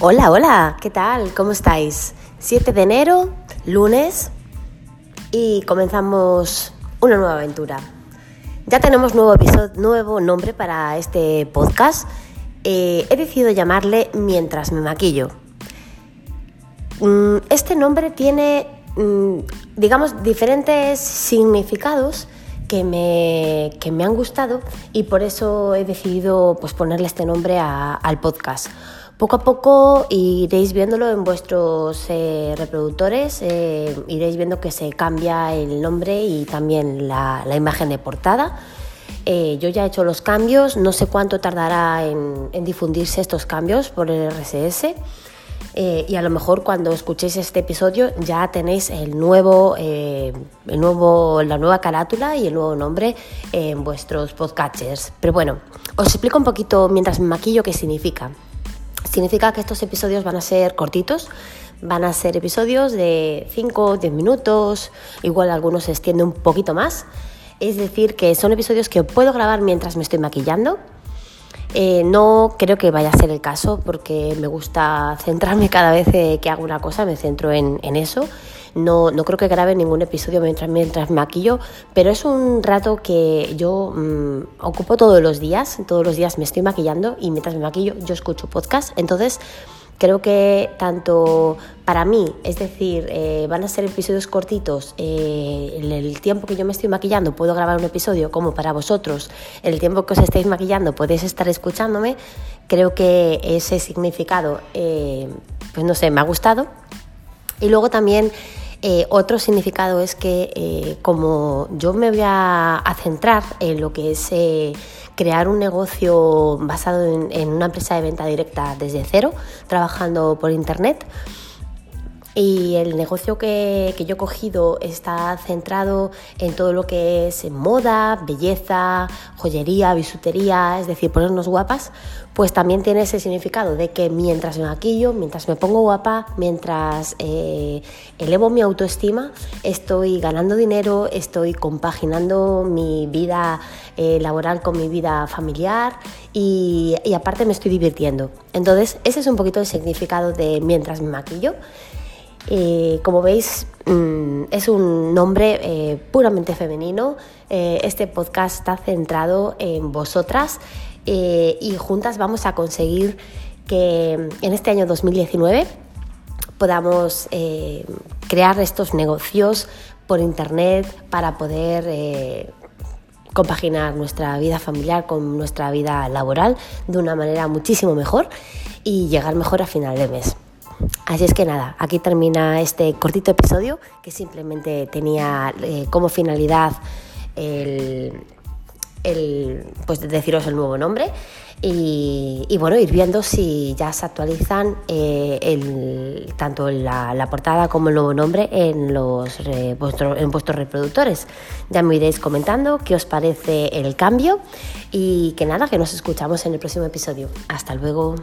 Hola, hola, ¿qué tal? ¿Cómo estáis? 7 de enero, lunes, y comenzamos una nueva aventura. Ya tenemos nuevo episodio, nuevo nombre para este podcast. Eh, he decidido llamarle Mientras me maquillo. Mm, este nombre tiene, mm, digamos, diferentes significados que me, que me han gustado y por eso he decidido pues, ponerle este nombre al podcast. Poco a poco iréis viéndolo en vuestros eh, reproductores, eh, iréis viendo que se cambia el nombre y también la, imagen de portada. Eh, yo ya he hecho los cambios, no sé cuánto tardará en, difundirse estos cambios por el RSS. Eh, y a lo mejor cuando escuchéis este episodio ya tenéis el nuevo, eh, el nuevo, la nueva carátula y el nuevo nombre en vuestros podcatchers. Pero bueno, os explico un poquito mientras me maquillo qué significa. Significa que estos episodios van a ser cortitos, van a ser episodios de 5, 10 minutos, igual algunos se extienden un poquito más. Es decir, que son episodios que puedo grabar mientras me estoy maquillando eh, no creo que vaya a ser el caso porque me gusta centrarme cada vez que hago una cosa, me centro en, eso. No, no, creo que grabe ningún episodio mientras, mientras maquillo, pero es un rato que yo mm, ocupo todos los días. Todos los días me estoy maquillando y mientras me maquillo yo escucho podcast. Entonces Creo que tanto para mí, es decir, eh, van a ser episodios cortitos, eh, el tiempo que yo me estoy maquillando puedo grabar un episodio, como para vosotros, el tiempo que os estéis maquillando podéis estar escuchándome, creo que ese significado, eh, pues no sé, me ha gustado. Y luego también otro significado es que como yo me voy a centrar en lo que es crear un negocio basado en, una empresa de venta directa desde cero, trabajando por Internet. Y el negocio que, yo he cogido está centrado en todo lo que es moda, belleza, joyería, bisutería, es decir, ponernos guapas, pues también tiene ese significado de que mientras me maquillo, mientras me pongo guapa, mientras eh, elevo mi autoestima, estoy ganando dinero, estoy compaginando mi vida eh, laboral con mi vida familiar y, y aparte me estoy divirtiendo. Entonces, ese es un poquito el significado de mientras me maquillo. Eh, como veis, mm, es un nombre eh, puramente femenino. Eh, este podcast está centrado en vosotras y juntas vamos a conseguir que en este año 2019 podamos crear estos negocios por internet para poder compaginar nuestra vida familiar con nuestra vida laboral de una manera muchísimo mejor y llegar mejor a final de mes. Así es que nada, aquí termina este cortito episodio que simplemente tenía eh, como finalidad el, pues deciros el nuevo nombre y, bueno, ir viendo si ya se actualizan eh, tanto la, portada como el nuevo nombre en, los, en vuestros reproductores. Ya me iréis comentando qué os parece el cambio y que nada, que nos escuchamos en el próximo episodio. Hasta luego.